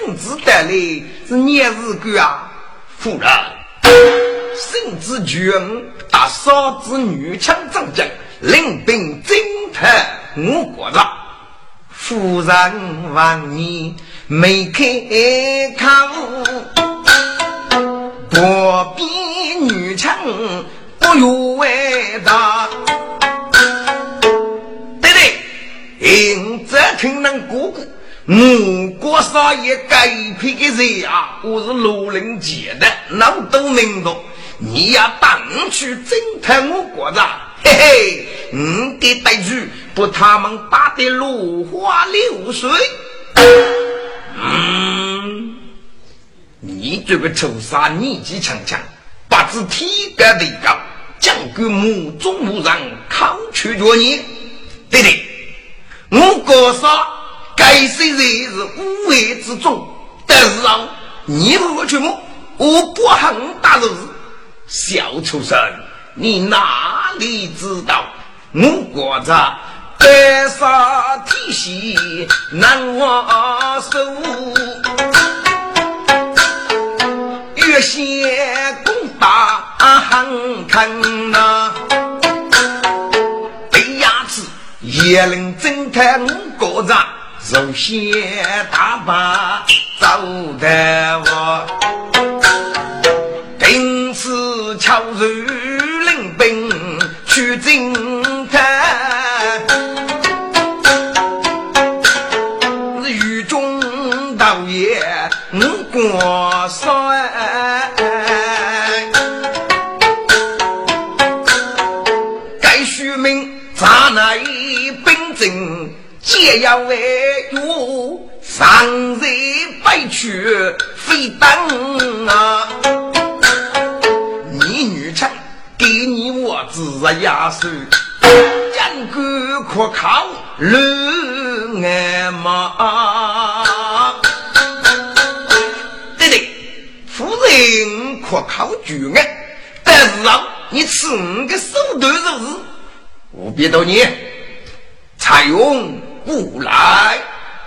圣旨带来，是年日贵啊！夫人，圣旨君大嫂子女强将，领兵征讨我国了夫人望你没开口，不比女强不如为大。应则听人哥哥，我国少爷该配的人啊，我是罗林杰的，那都明白。你要当去征讨我国的，嘿嘿，你的带去不他们打得落花流水。嗯，你这个臭傻，年纪轻轻，不知体格的高，将军目中无人，抗拒着你，对对。我国说，该谁人是无为之众？但是啊，你如何去摸？我不恨大日。小畜生，你哪里知道？我国着白杀天喜，难忘手。月仙攻打横坑呐，被压制也能挣开我国着。首先大把走得我，定是巧如领兵去侦探，雨中导演我国帅。皆要为我上日白去非等啊！你女臣给你我子压岁，将官可靠乱爱吗？对对，夫人可靠绝爱，但是啊，你吃我个手段如何？我别多年，采用。不来，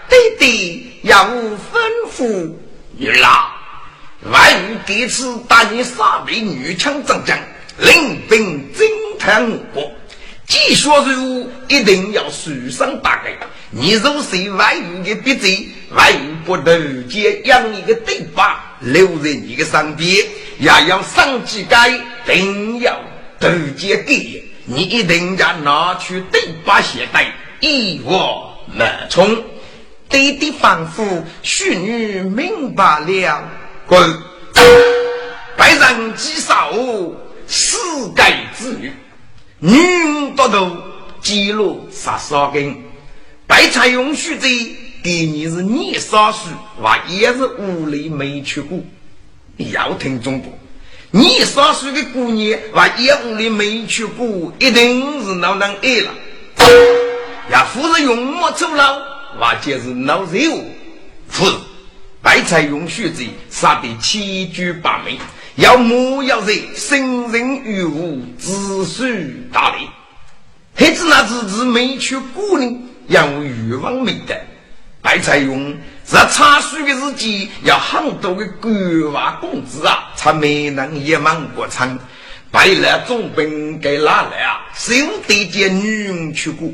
爹爹要吩咐你啦！万一第次打你三位女强将将，领兵征讨我国，既说如一定要受伤大概。你若是万一的笔罪，万一不投接养你的对把留在你的身边，也要上几改，定要投接给你，一定要拿去对把携带。一我满冲，爹爹仿佛淑女明白了，滚！白人击少，世界之女，女多多，记录杀杀根。白菜用许子，第二是年少时，我也是屋里没去过。要听中国，你少时的姑娘，我也屋里没去过，一定是老能爱了。呀，夫人用墨走了，我就是老肉。夫人，白菜用血子杀得七绝八美，要木要人，生人于物，子孙大利。孩子那子子没去过呢，要欲望没得。白菜用在查书的日间，要很多的官娃公子啊，才没能一满过场。白兰总兵给拿来啊，兄弟见女人去过。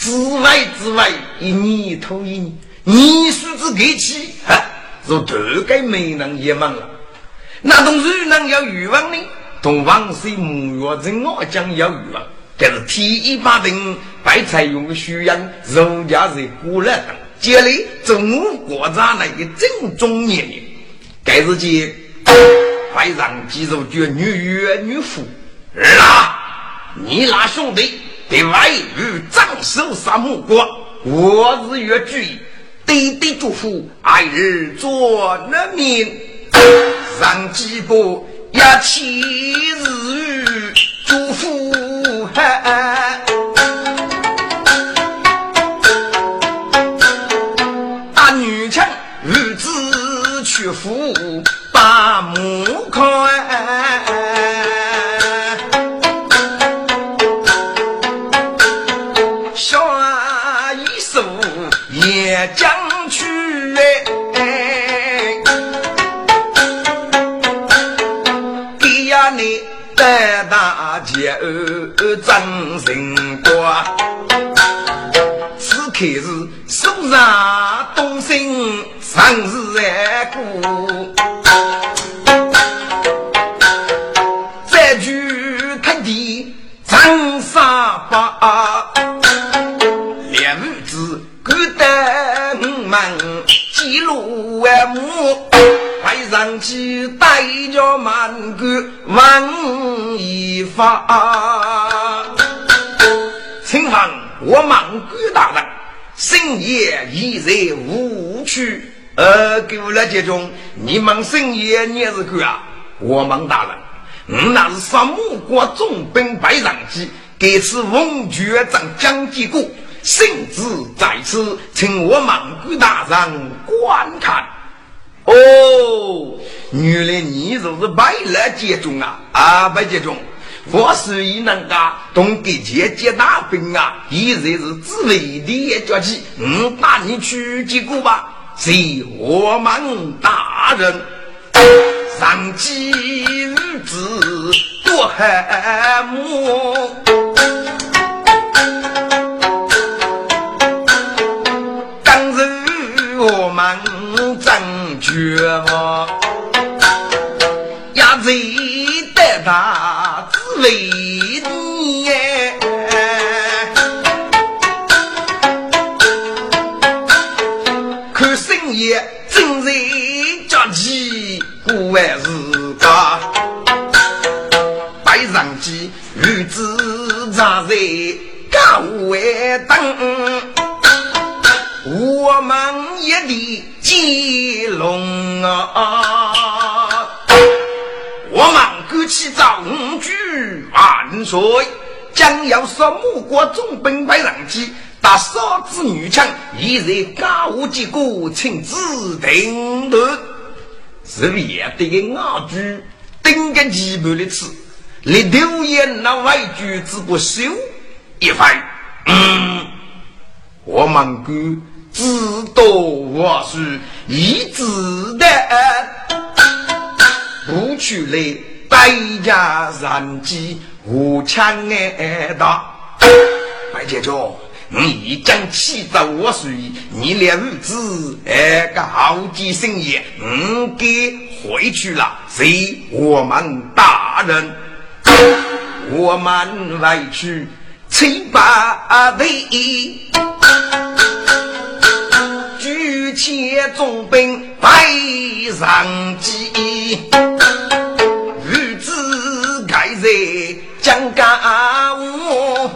之外之外，一年头一年，年数之给起，哈，若头该没能也忙了。那种如能要欲望呢？同王水木月镇我将要欲望，但是天一把定，白菜用的修养，儒家在古来等，接来中我国家那个正宗年龄，该日间会让肌肉绝女岳女妇，啦，你那兄弟。对外与张守杀木国，我日月聚，对对祝福，爱日做人民，上几步一起日二真人过，此刻是苏上东兴生日哎过，再去看地长沙把两子。古代们记录万母，上去带着满个文艺发。请问我蒙古大人，深夜已在无趣，呃，够了这种，你们深夜你是干啊？我蒙大人，我那是杀木国重兵白上去，给此文爵长将军过。圣旨在此，请我蒙古大人观。哦，原来你就是白来接中啊！啊，白接中，我虽然能够同给姐姐大兵啊，依然是自卫的脚气。嗯，那你去结果吧。是我们大人上级日子多汉母。绝望，压在得大滋味你，看深夜正在家起过完日家，摆上机日子常在高外等。我们一地接龙啊！我们鼓起造句万岁，将要说木国总兵派上去打少子女强，已在高屋结果，请指定夺。是别的个阿句，顶个基本的词，连留言那外句子不修一番。嗯，我们鼓。知道我是一子的，不去来代价人机无枪挨打。白姐姐，你将气着我水，你两子哎个好几生意，你给回去了，随我们大人，我们外去七八队。切重兵摆上机，日子改在江家屋，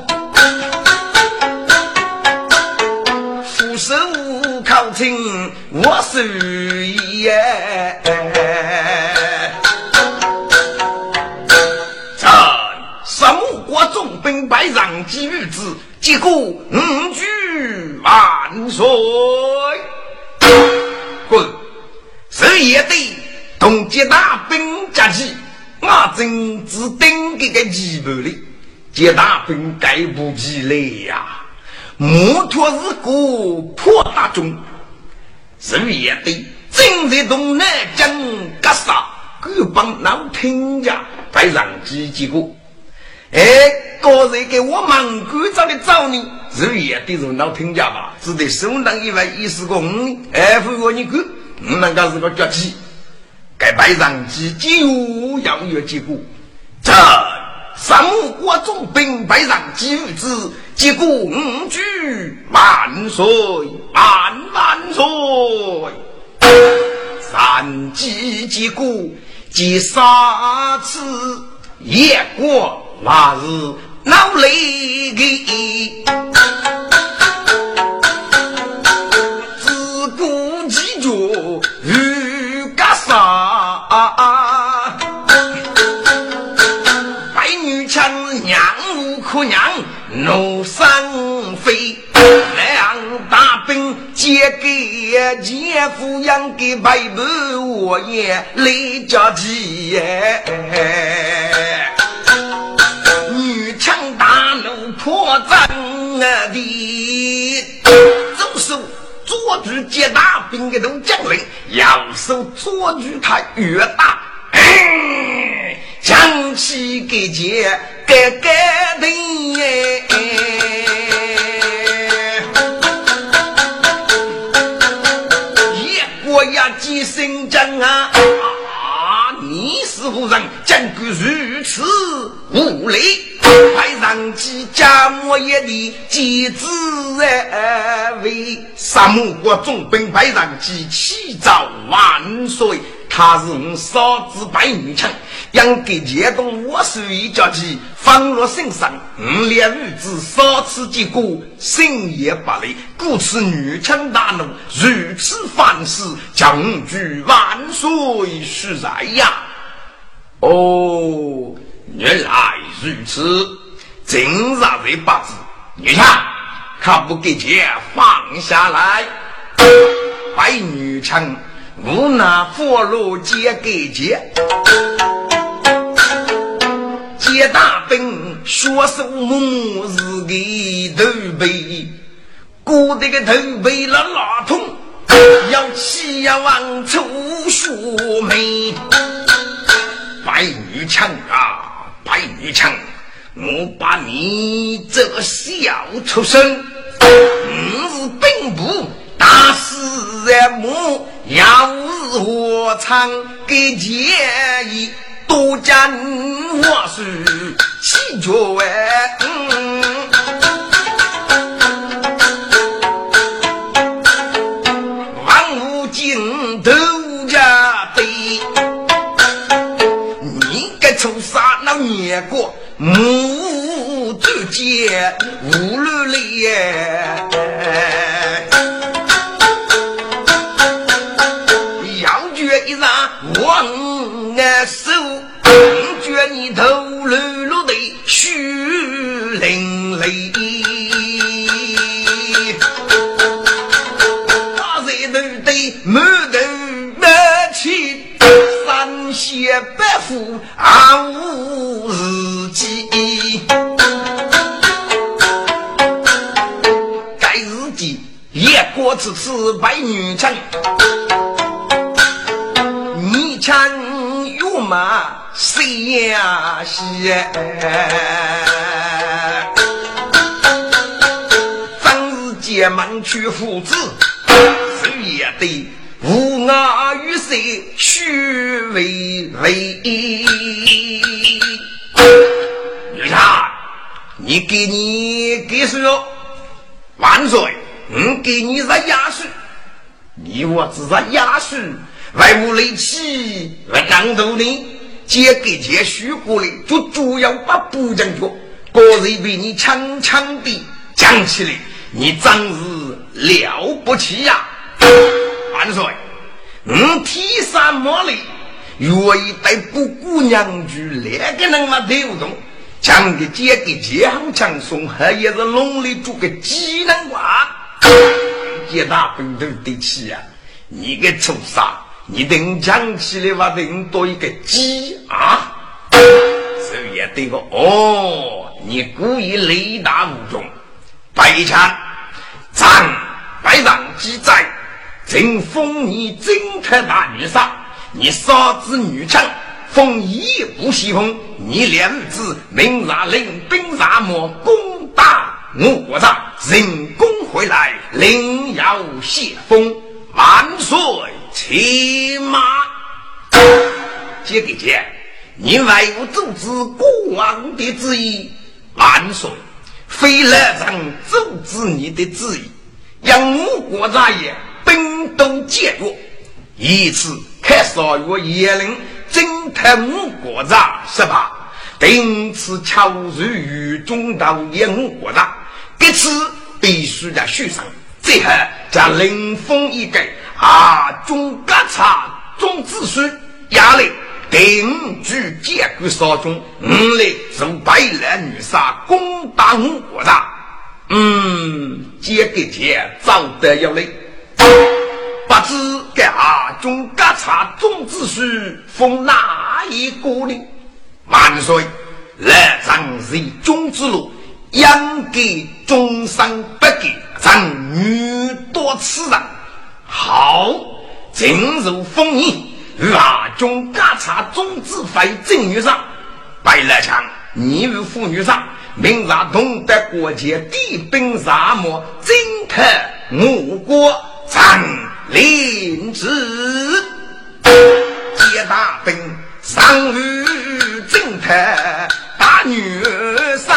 俯首靠亲我是爷。臣什么国重兵摆上机日子，结果五句万岁。滚！日夜得同接大兵夹击，我真只等这个机会哩。接大兵该不起来呀！摩托是个破大中，日夜得正在东南江格杀，各帮老听家摆上几几个。哎，个人给我蒙古找的找你，日夜得从老听家吧，只得手当一万一十个五，哎，不过你看，你那个是个脚气，该摆上几就要有结果。这三国总兵摆上几子，结果五句万岁万万岁，三击结果第三次也过。那是闹雷的，自古，白女强娘哭娘怒生飞，两大兵结给姐夫养给白婆，我也累家计。怒破阵的，左手捉住接大兵的都将领，右手捉住他越大，将其给接给给的。啊！你是何人？竟敢如此无礼！派上几家莫业的机子哎！为沙漠国总兵派上几起早万岁！他是我嫂子白女强，养给钱东我手一家鸡，放落身上，五两日子少吃几个，深夜不累。故此女强大怒，如此反事，将军万岁是在呀！哦，原来如此，今日为八字，女强可不给钱放下来，白女强。无奈佛罗接给接，接大兵学手木是个头背，古代个头背了拉通，要起要往出学眉。白女枪啊，白女枪，我把你这个小畜生，你是兵部大师母。要是我唱给建议，多讲我是七绝哎！老年过，母子间无路嘞！望俺手，觉你头颅颅的血淋淋，大热头的满头满气，三血百夫啊无此次白女城。枪与马谁呀先？张日结盟去父子，谁也得无我与谁须为为。女侠，你给你给谁哟？万岁，我给你是压岁，你我只是压岁。外无雷气，外当头呢？借给借许过来，就主要把补将军，个人被你强强的讲起来，你真是了不起呀！万岁，我天山莫里愿意带不姑娘去，那个人嘛推不动，讲的借给借好强松，还也是农里做个技能话，一大本都得起呀！你个畜生！你等讲起来话，等多一个鸡啊！这也对个哦，你故意雷打无中，白枪张白让鸡在，曾封你正太大女杀，你杀之女枪，封一不西风，你两子明日领兵杀魔，攻打我国大，人工回来，另要谢封万岁。骑马，接给接，你为我阻止国王的旨意，万岁！非来让阻止你的旨意，让我国大爷兵都解决，以此开少月严令征讨我国大十八，定此巧入狱中道也我国大，这次必须得续上，最后将临风一改。啊！中格差，中子孙压力，定居监管少中，五来从白兰女杀攻打我国大。嗯，接给接，早得要来。不知该阿中格差种子树封哪一个呢？万岁！来长是中之路，养给终生不给，长女多此人。好，进入封印，阿中格差种子非正女上，白来强，你与妇女上。明日东德国界，地兵沙漠，征克我国长林子，接大兵上路征克大女山，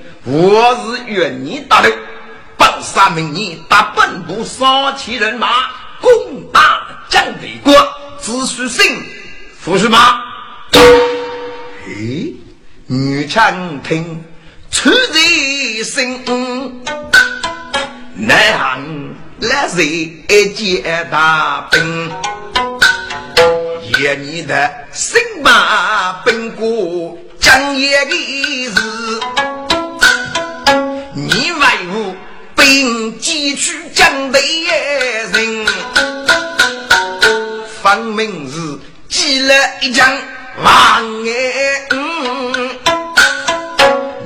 我是愿你大刘，本山明年打本部杀起人马，攻打江北国，只需胜，不是吗？嘿，女枪听，出贼声，南行来谁接大兵？爷你的新马奔过。江夜的，兵击去江北人？分明是击了一将王嗯，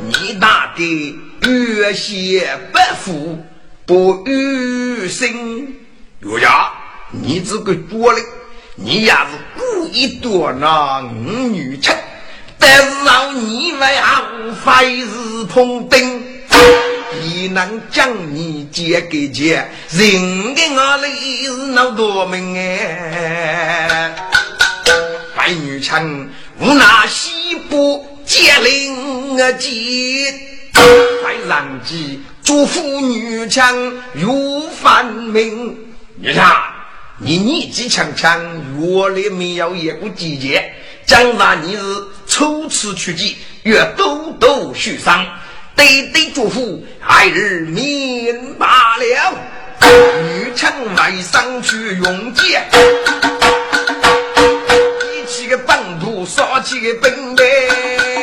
你打的越血不服不与心，岳家，你这个拙嘞，你也是故意夺那五女妾。但是让你们无非是碰钉，能将你借给借，人的我里是闹多命哎！白女枪无那西部接令啊接，白狼姬祝福女枪如反命。你看，你年纪强强，月里没有一个季节，将来你是。初次出击，越多多受伤，对对祝福，孩儿明白了。女枪外上去永结，一起个本土杀起个本呗。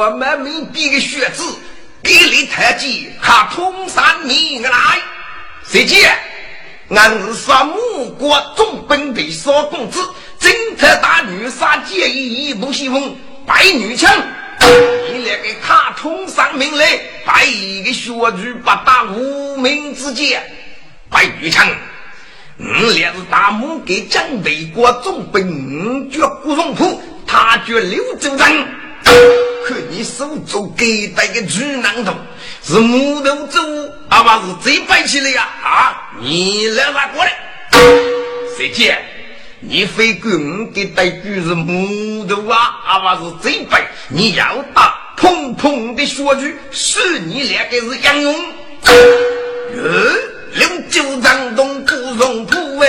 我们没比个学子，给你太极他通山命来，谁见？俺是杀木国总本的少公子，正特大女杀建议一不西风，白女枪。你来给他通上命来，白一个学举不打无名之剑，白女枪。你俩是大木给蒋北国总本，五绝古松铺，他绝刘州人。看你手中给带个巨囊头，是木头做，阿爸是最白起来呀！啊，你来啥过来？谁见？你非给我给带具是木头啊？阿爸是最白，你要打砰砰的说句，是你两个是杨勇。呃，六九张东不容铺哎。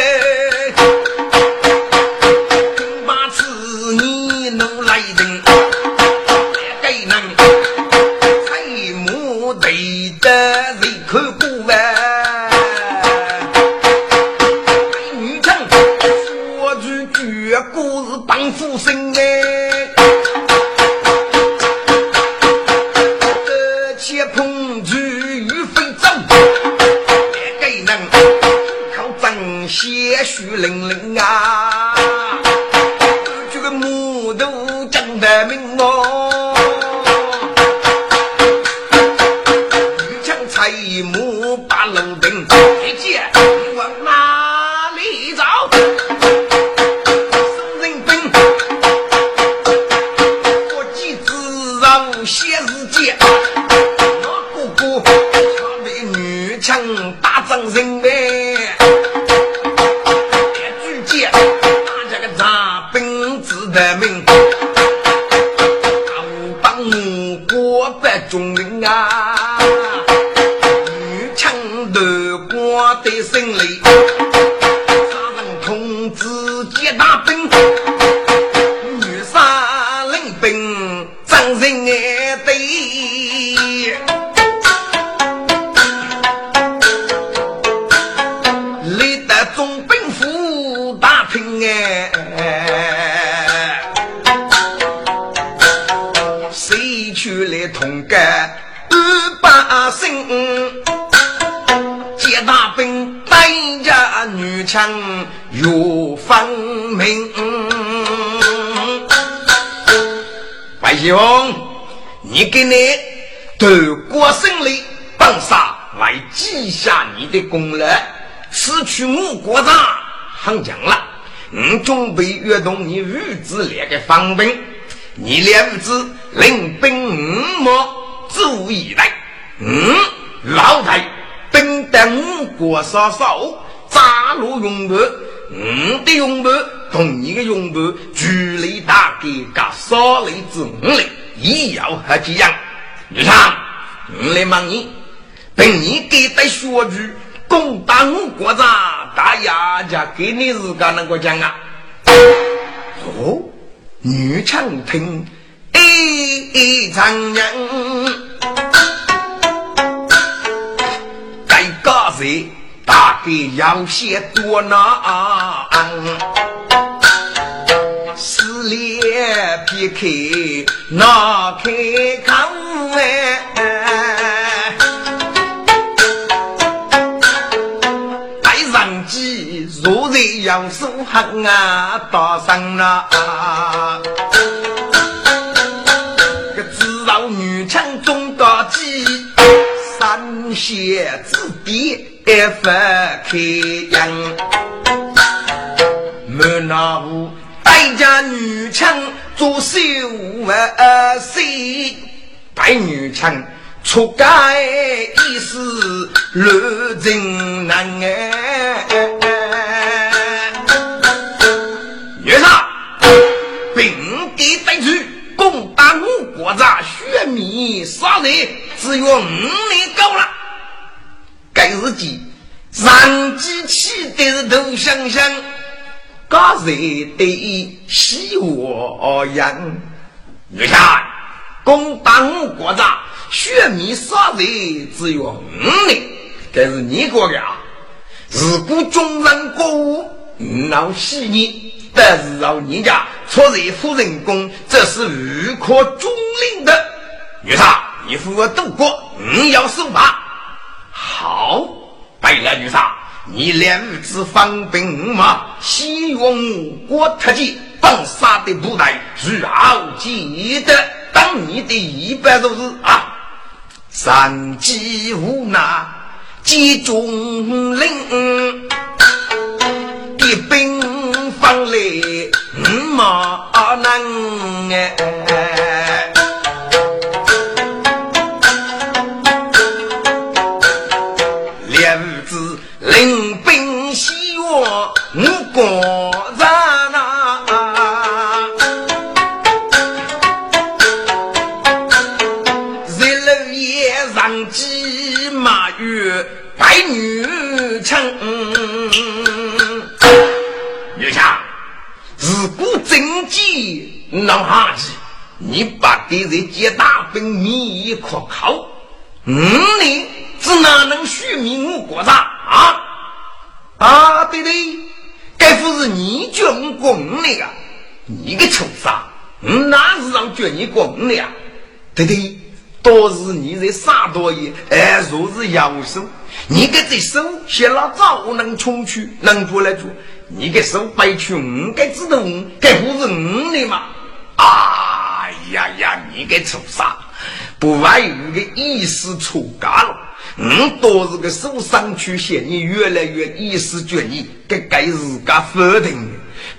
我不中用啊！女强男我的生理。有分明，白兄，你给你夺国胜利，当杀来记下你的功劳。此去我国长很强了，我准备阅动你儿子两个方兵，你两子领兵五马，足以来。嗯，老太兵得我国杀手，扎入永不。我的拥抱同你的拥抱，距离大概隔少里之五里，也要和几样。女长，我来问你，凭你给的学句，攻打我国家，大牙家给你自个能够讲啊？哦，女强听，一长人，该干谁？大概要些多难，四脸撇开那开口哎，带上机若在杨树恨啊，打上了，个知道女强中大计，三仙之地。一分开阳，满那屋带家女枪做秀儿戏，带女枪出街一时乱真难哎。女杀，并给带去攻打我国家，血迷杀人，只有五年够了。该日记，上机气的是头香香，高热的喜我样。你看，攻打我国家，血米杀人只有五年，这是你国的啊。如果中人国务闹喜你，但是让人家出人夫人宫，这是无可中领的。女杀，你扶我渡过，你要受罚。好，白来女杀，你两子方兵马，西用国特技，帮杀的部队，如好记得当你的一百多日啊，三击无奈。集中领，一兵方来五马能哎，你把敌人接大兵灭可靠，嗯，你只哪能续命我国家啊？啊，对对，该不是你叫我过五年啊？你个畜生，哪是让叫你过五年啊？对对。都是你在杀多爷，哎，若是要手，你给这手写了早能冲去，能过来做，你给手白去五个字头，该不是五的嘛？啊呀呀，你给畜生，不外有个意思出家了，嗯，都是个手上去写，你越来越意思觉你该该自家否定。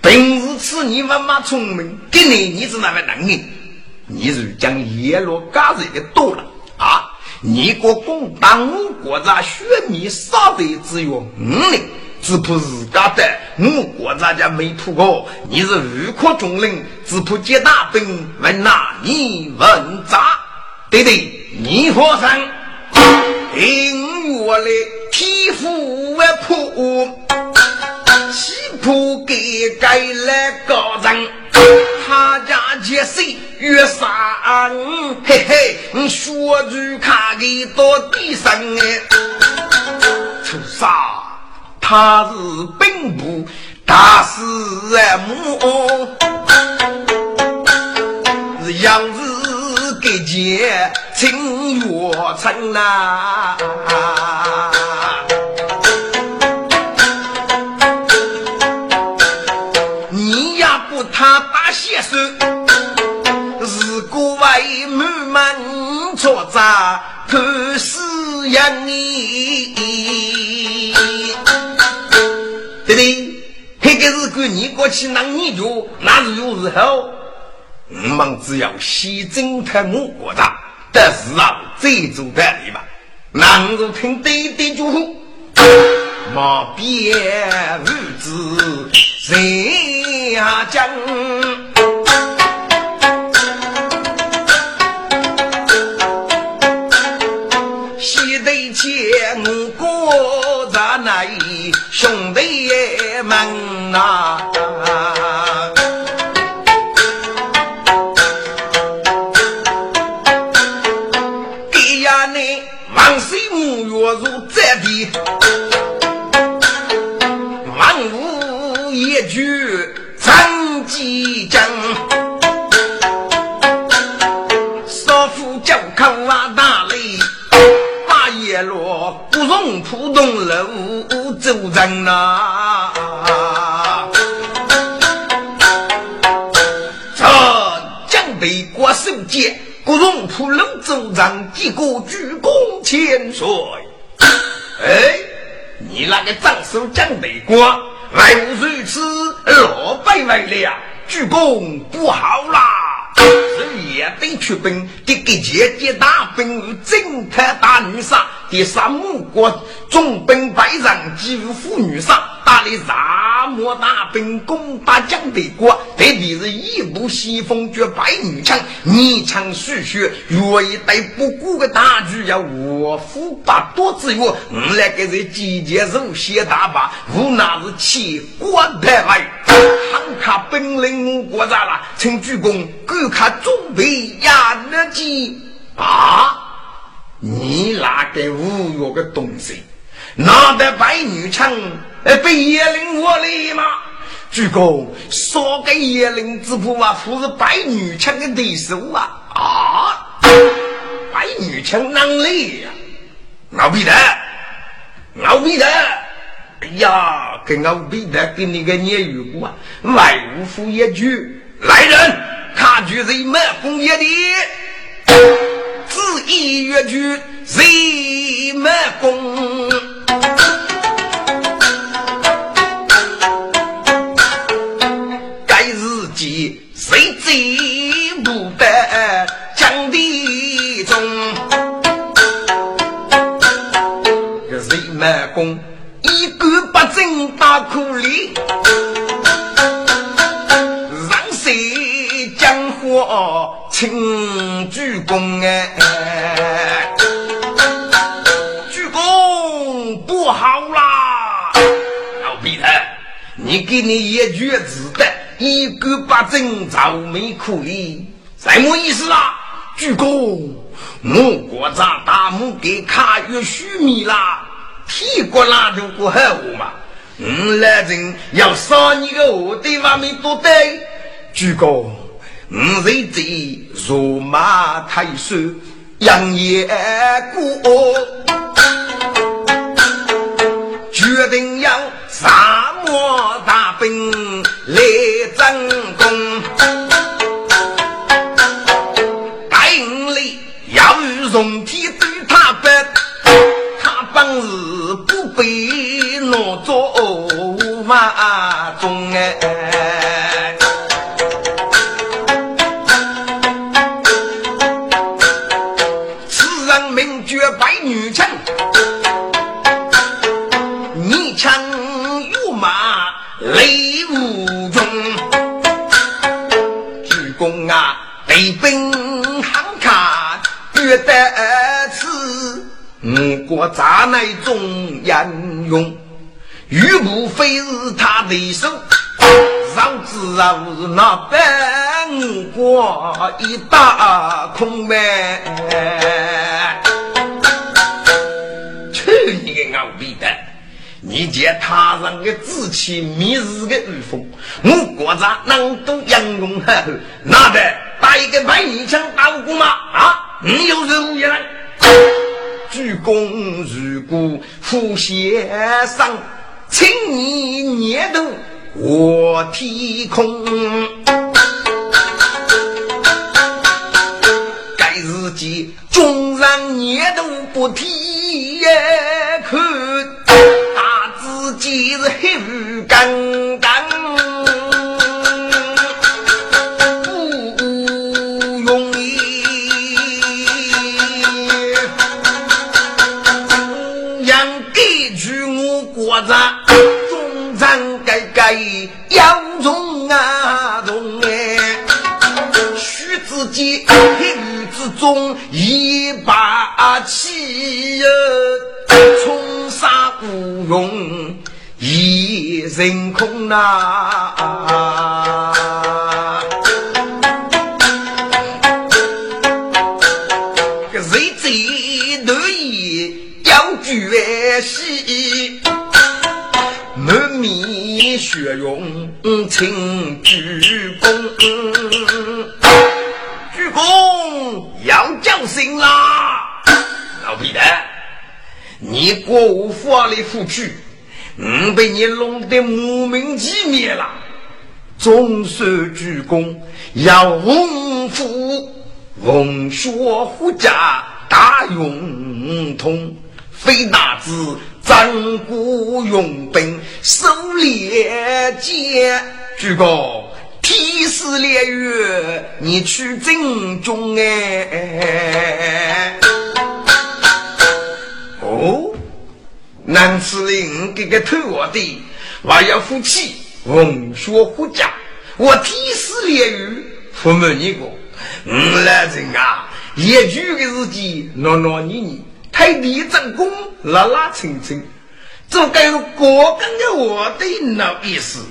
平时吃你妈妈聪明，给你你是那么能力。你是将叶落嘎子的多了啊！你国共党国家血米杀的只有五年，只怕自家的我国家家没扑过。你是无可中领，只怕接大兵问哪你问咋？对对，你和尚因我的皮肤为破，岂不给该来高人？他家结谁越杀嘿嘿，你说句看给到地上哎，出杀他是兵部大司母，是杨氏给姐请月成呐。你过去那你就，那是有时候。我们只要先征讨我国的，但是啊，再做得力吧。能是听对对就好，莫别无知谁呀讲。兄弟门呐，给呀你万岁母月如这地，万物一句真吉祥，少妇叫口啊大雷，八叶落不容普通楼。走人呐！国荣普龙州人，一个鞠躬千岁。哎，你那个长守江北国，来无如此，老百来了，鞠躬不好啦。是也得出兵，这个姐姐大兵，征讨大女杀，第三目国重兵百人，几乎妇女上，打的沙漠大兵攻打江北国，特别是一部西风绝百女枪，泥枪蓄血，若一带不顾的大局要我夫把多之月，我来给这集结手写大把，无那是起国台来，汉卡本领我国咋了？请鞠躬，观看准备压日记啊！你那个无药的东西！拿得白女枪，呃，被叶灵我来吗？主公，说给叶灵之父啊，不是白女枪的对手啊！啊，白女枪哪来呀？老彼得，老彼得，哎呀，跟老彼得跟那个聂玉姑啊，外无夫一句，来人，他举人满红叶的，子一越举人满弓。该日记谁最不得讲的中？这谁满功一个不正大苦力，让谁讲话请鞠躬哎？不好啦，老皮特，你给你一句子的，一个八针早没可以，什么意思啊？鞠躬，我国长大母给卡月须米啦，屁股拉就不好嘛。嗯，来人要杀你个我对方面都对，鞠躬，嗯，谁在戎马太守杨业过？决定要沙漠大兵来争功，大营里要与 rom 体对他不，他本事不被挪作马中哎，得此，五国咋乃中英勇？玉不非是他对手，上知啊不是那本国一大空呗！你见他人的志气，迷日的威风，我国家能都英勇呵呵，那得打一个白泥枪打不过吗？啊，你有任务也来，鞠躬如故，副先生，请你念读我天空，该日记众人念读不提也可。你是黑雨刚人空呐，个谁最得意要绝戏，满面血容请鞠躬，鞠躬要叫声啦，老皮的，你国无法律扶去。嗯，被你弄得莫名其妙了。众神鞠躬，要洪福，文学护家大勇通，非大子战鼓用兵手猎剑。鞠躬，天师烈月，你去正中哎。哦。男子令给个偷我的，还要夫妻红血护家，我天师炼狱不瞒你个，我来人啊，一句的事情闹闹你你，太地正宫拉拉蹭蹭，这该是过跟的我的那意思，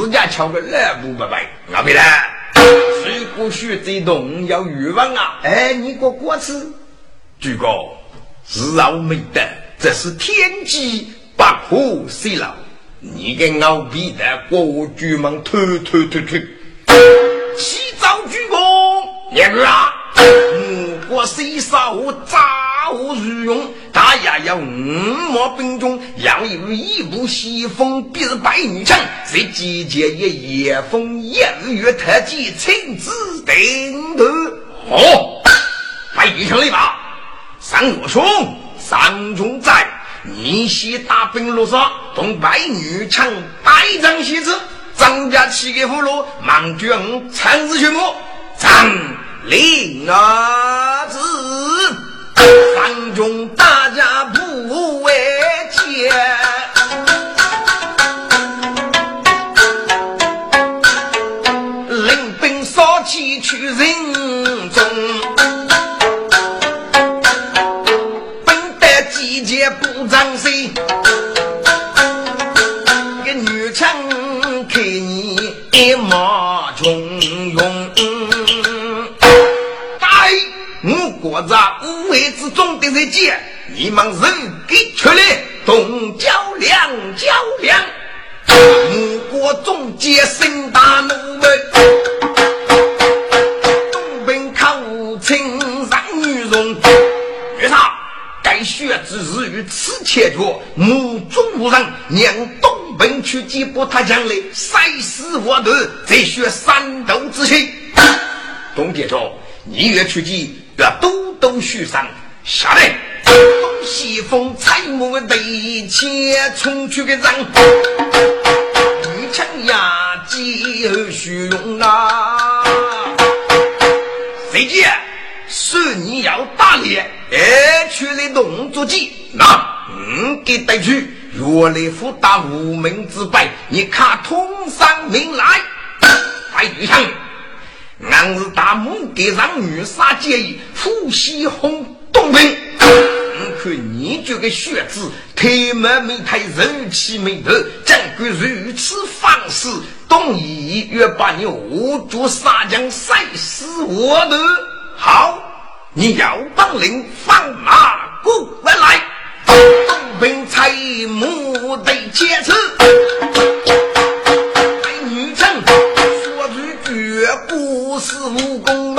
人家瞧个来不拜拜，阿妹来，水果学这动要欲望啊，哎，你个果子，举个是老没得，这是天机不可泄露。你给老逼的国举们推推推推，起早鞠躬，年儿啊！五国虽少，我杂物如用，大爷要五毛兵中，要有一部西风，必是百女强。这季节一夜风，一月特技，亲自顶头。好，百女强来吧，三我兄，三中在。你西大兵落沙，同白女强百丈西子，张家七个俘虏，忙卷参子血目，张令儿子，三中大家不为艰，领兵扫起去人。你一马穷勇。大爷，我国在五位之中的人杰，你们人给出来东较量较量。我国中杰身大怒门。血之日与此切决，目中无人。让东奔去击破他将来，誓死我头，再学三斗之气。东杰说：“你越去击，要多多续上。下来，东西风采木对前冲去个人，一枪压击而虚荣啊！谁接？是你要打猎？”哎，去了动作机，那嗯，给带去，原来福大无名之辈，你看通上名来，快举枪！俺是大母给让女杀建议，呼吸轰动兵。看你这个血子，太满没太人气没头，怎敢如此方式，东夷越把你五竹杀将赛死我的好。你要当令放马过来，东兵采木得坚持。美女真说句绝不是武功，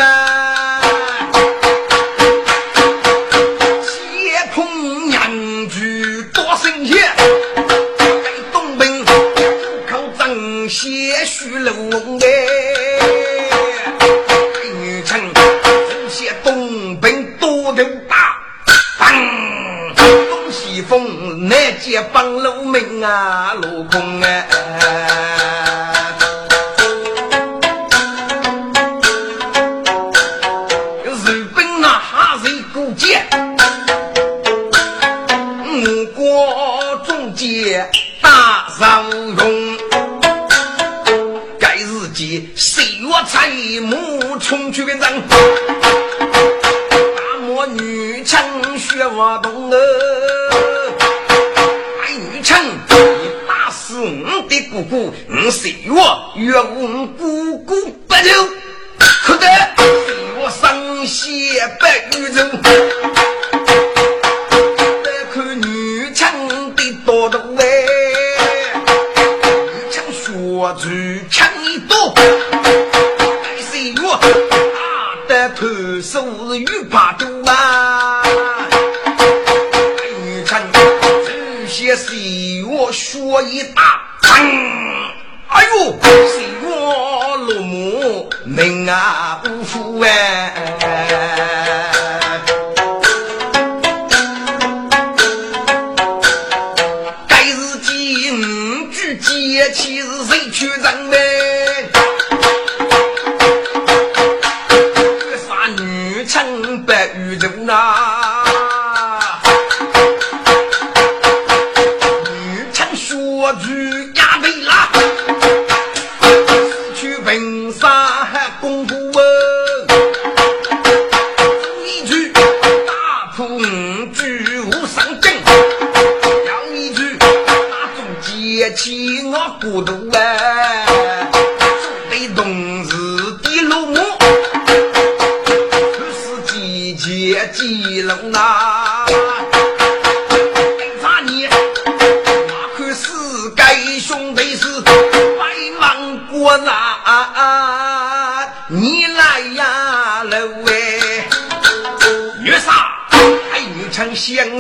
南街帮路名啊，路空啊！日本那哈人古剑，五国中间大上荣。该日间谁月财木冲去个人，大魔女枪血瓦动姑姑，你谁我岳我姑姑不就？可得我上仙白玉人，不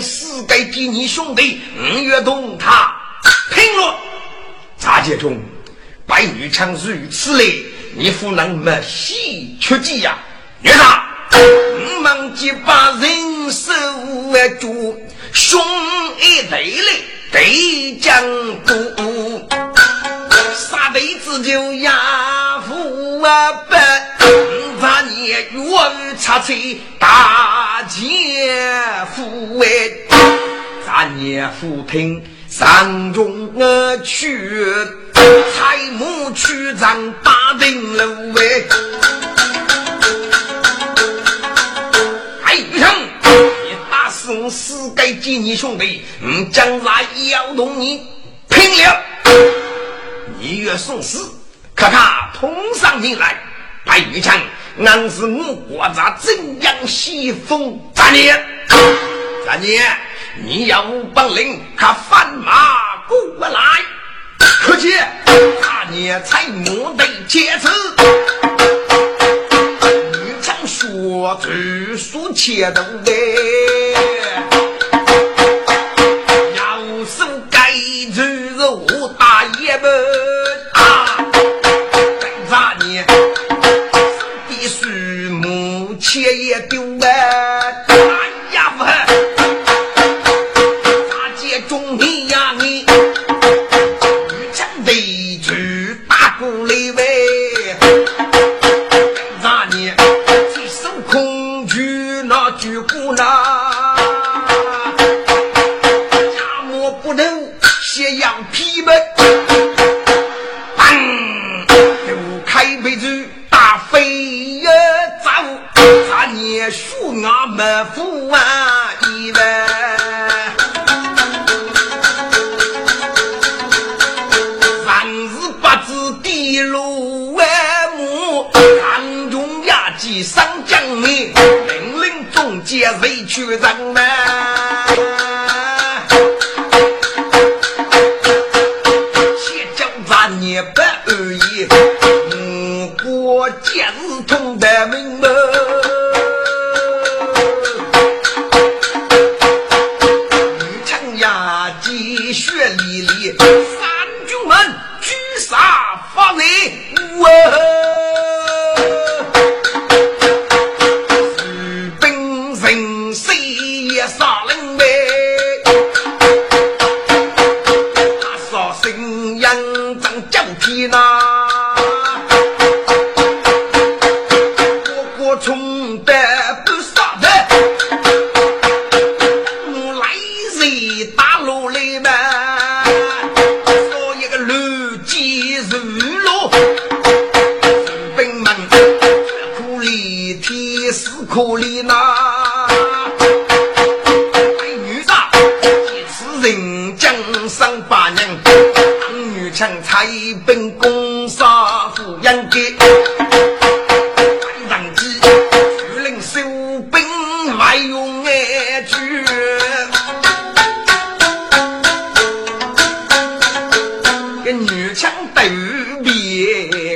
枪相思该给你兄弟，五月同他拼了。查杰中，白女枪如此嘞，你夫人没喜出计呀？月杀，我忙急把人手住，兄一对嘞，对将都。杀辈子就压父啊！本咱年月插嘴大姐夫哎，咱年夫听上中我去，财母去张八顶楼哎。哎，余生，你打死我死该几你兄弟，嗯，将来要同你拼了。一月送死，咔咔通上进来。白玉强，俺是我国家怎样西风咱年？咱年，你要无本领，可翻马过来。可惜，大年才莫得节制。玉强说：“据说切都两琵琶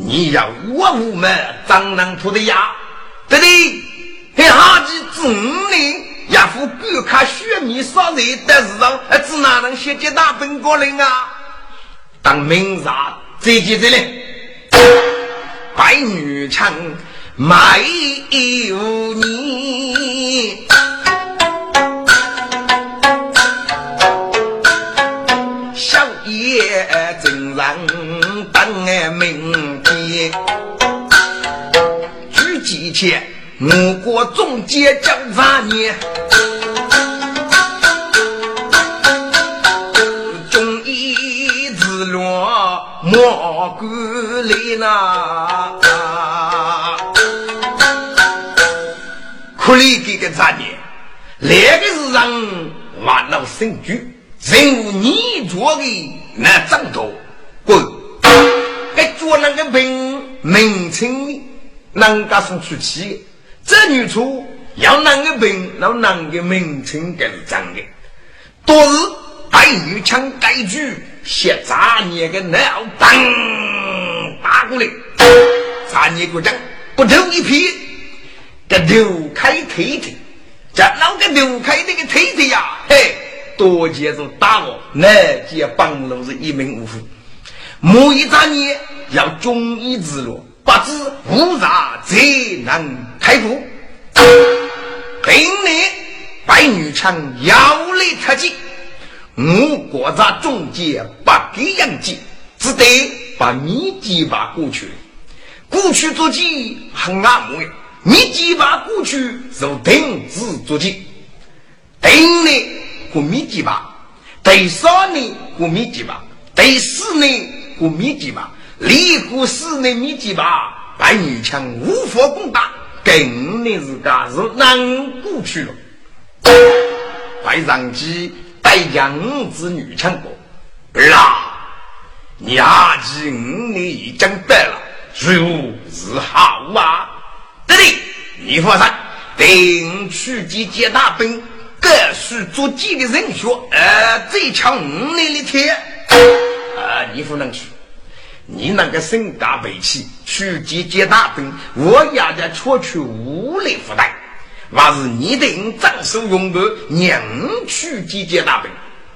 你要我无门张能铺的呀？对对，还下几子呢？也副观看血米杀人的时候，只哪能写几大本过人啊？当明日再接再来。白女枪卖有你，小爷正让等明天，举几钱？我国总结叫啥年？中医治乱莫管理呐！苦力给个啥年？那个是让万老生居，任务你做的那张头滚！该做那个名名称，人家送出去。这女厨要哪个病，那哪个名称给是长的？多日白玉枪改句，写杂念个脑当打过来，杂年鼓掌，不头一撇，这刘开腿腿，这老个刘开那个腿腿呀，嘿，多接着打我，那接帮路是一命呜呼。某一杂年要中医之路。不知无啥才能开府，今年白女强要来特急，我国在中间不给养鸡，只得把米鸡把过去，过去做鸡很安稳，米鸡把过去就停止做鸡，今年过米鸡吧，第三年过米鸡吧，第四年过米鸡吧。离过四年米几把，白女枪无法攻打，更年自家是难过去了。白长基带养子女枪过，儿啊，你阿几五年已经得了，如是好啊！对对，你放心，定去集结大兵，各需做几个人选，呃，最强五年的天，啊，你不能去。你那个身家背气去集结大兵，我也得出去无力负担。还是你得长手用兵，娘去集结大兵。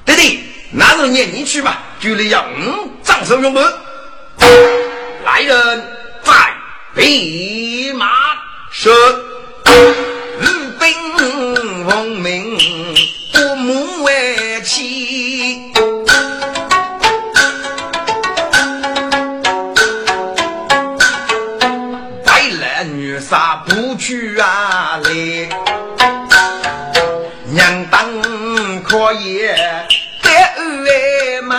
对对，那就念你去吧，就得要嗯长手用兵。来人，在备马射，御兵奉命，不母为妻。去啊？来，娘当可以得二嘛？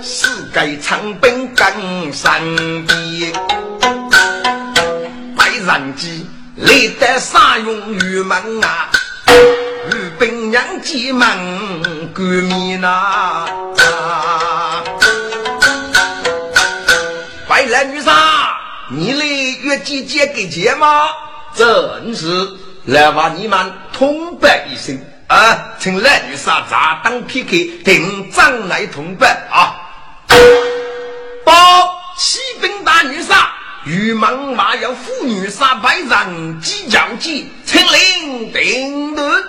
世界长兵更上边，白人机来得啥用于门啊？与兵娘结盟革命呐！来，姐姐给钱吗？正是，来把你们通报一声啊，请来女婿咋当 PK，定张来通报啊！报骑兵大女婿，御门马要妇女杀百人，几将计，请令定论，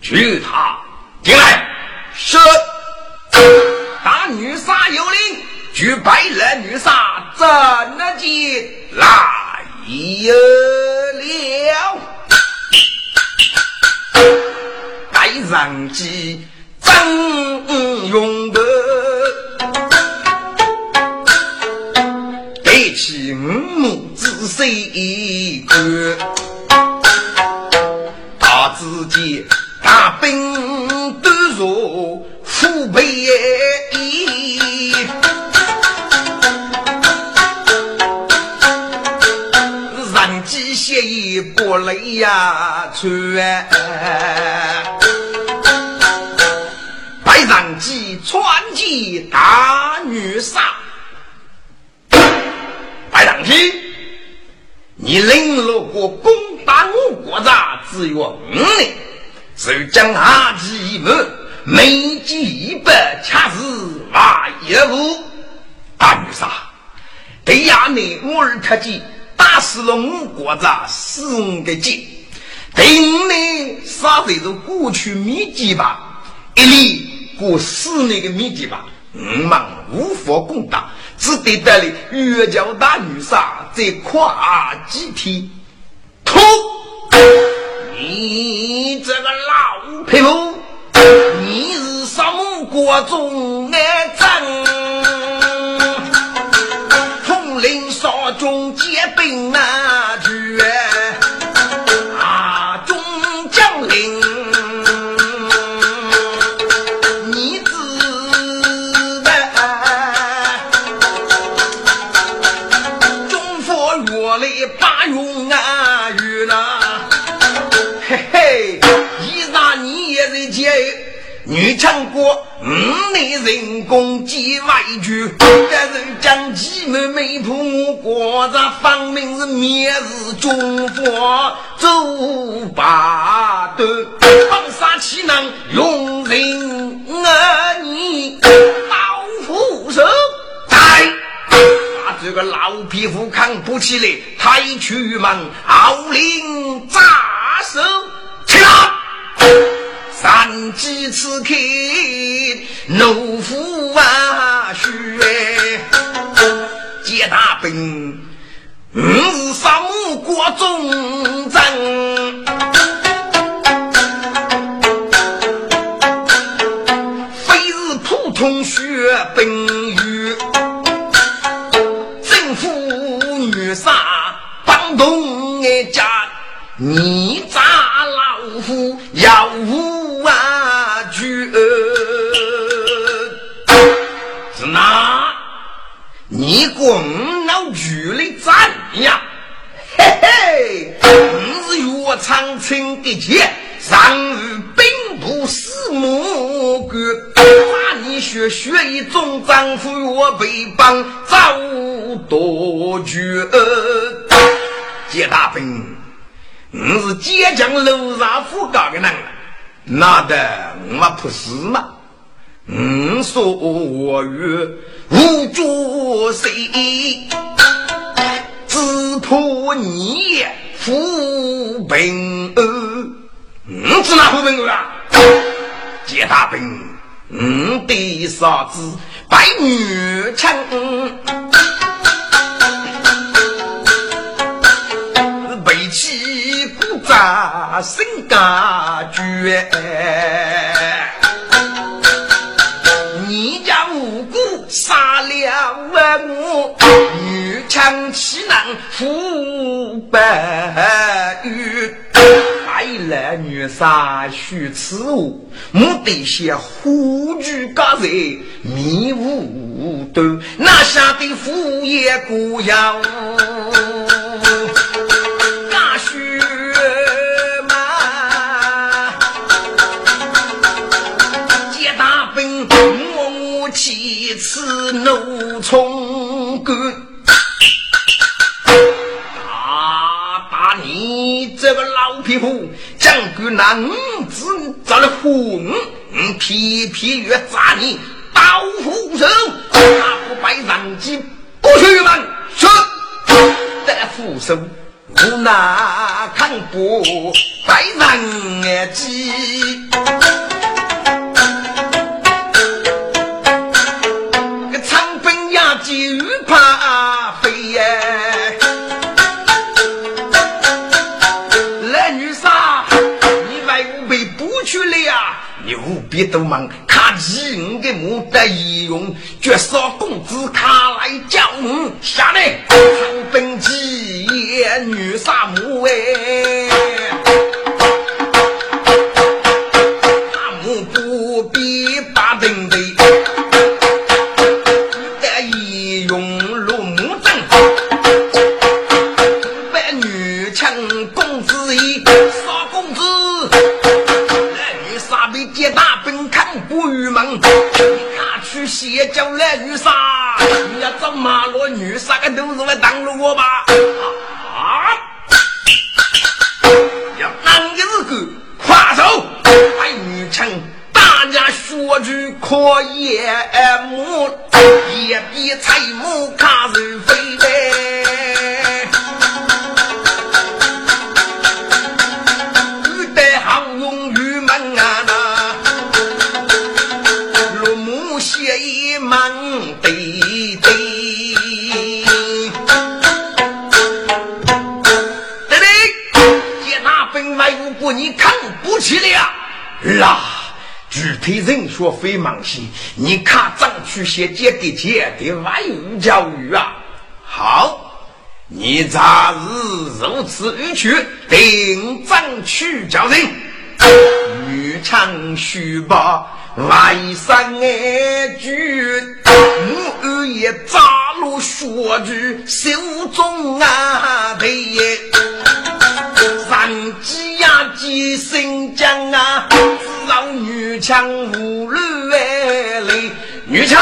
去他进来，是大女杀有令。举白兰女杀，怎能见来了？该上计怎用得？得起五目仔细观，他自己大兵都如虎背不累呀，穿白长鸡穿起大女杀，白长鸡，你领了过攻打我国家只有五年，只有将下计谋，每计一百，恰是万一物。大女杀，对呀，你我儿特计。打死了五国子四五个鸡，定呢，杀这个过去秘籍吧，一里过四年的秘籍吧，我们无法攻打，只得带领岳家大女杀再跨几天。突，你这个老匹夫，你是什么国中的将？结女强国，五内人工几万句，但是将其们没图，国家方明是灭日中华，走八段，放杀岂能用人儿女刀斧手？在把这个老匹夫扛不起来，抬去门号令扎手，起来！三几次开，怒虎啊血！接大兵，五是三五国中征，非是普通血兵员。政府女杀帮动一家，你咋长青的姐，上日兵部司马官，把你学学一种丈夫岳被帮遭多绝。接大兵，你是接将楼上副高的人。那的我不是嘛？我说我与无主谁，只托你扶贫儿。我是哪扶贫儿啊？接大兵，我的嫂子白女强，背起古扎身家眷。你家无辜杀了我，女强岂能负白玉？爱来女杀须此物，目的些虎踞高人，迷雾端，哪下的副业孤要？此怒冲冠，皮肤！将军那五子遭了虎，皮皮越砸你刀斧手，大不白上级不去吗？是，得斧手我那看不白上级。别都忙，卡起我的牡丹衣用，绝少公子卡来叫我下来。长本鸡女杀母哎，看去邪教来女杀，你要找马路女杀个都是来挡路我吧？啊！要男的日个快手，爱女强，大家说句可也木，也比财木卡人飞呗。啦，具体人说非忙些，你看张去写借给借的外语教育啊。好，你咋日如此迂曲，定张去教人？欲唱须把外三爱句，我也扎入血句，手中啊对。三鸡呀鸡生姜啊，只让女强无路来。女强，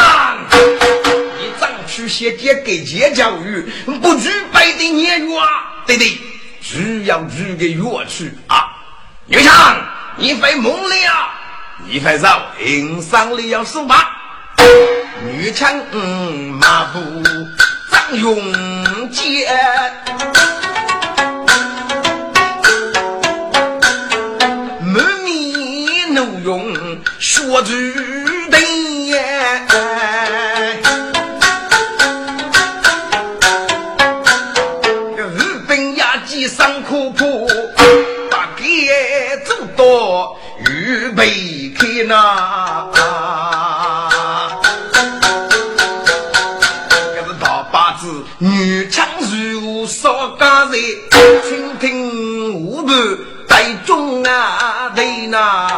你长去些爹给接教育，不具备的年月啊，对对，只要具个乐曲啊。女强，你会梦了，你会绕平上了要数吧？女强，马步张勇杰。说句对呀，日本牙机上苦苦，把别走多预备开那。这是大把子女强如少家人，倾听无伴带中啊对那。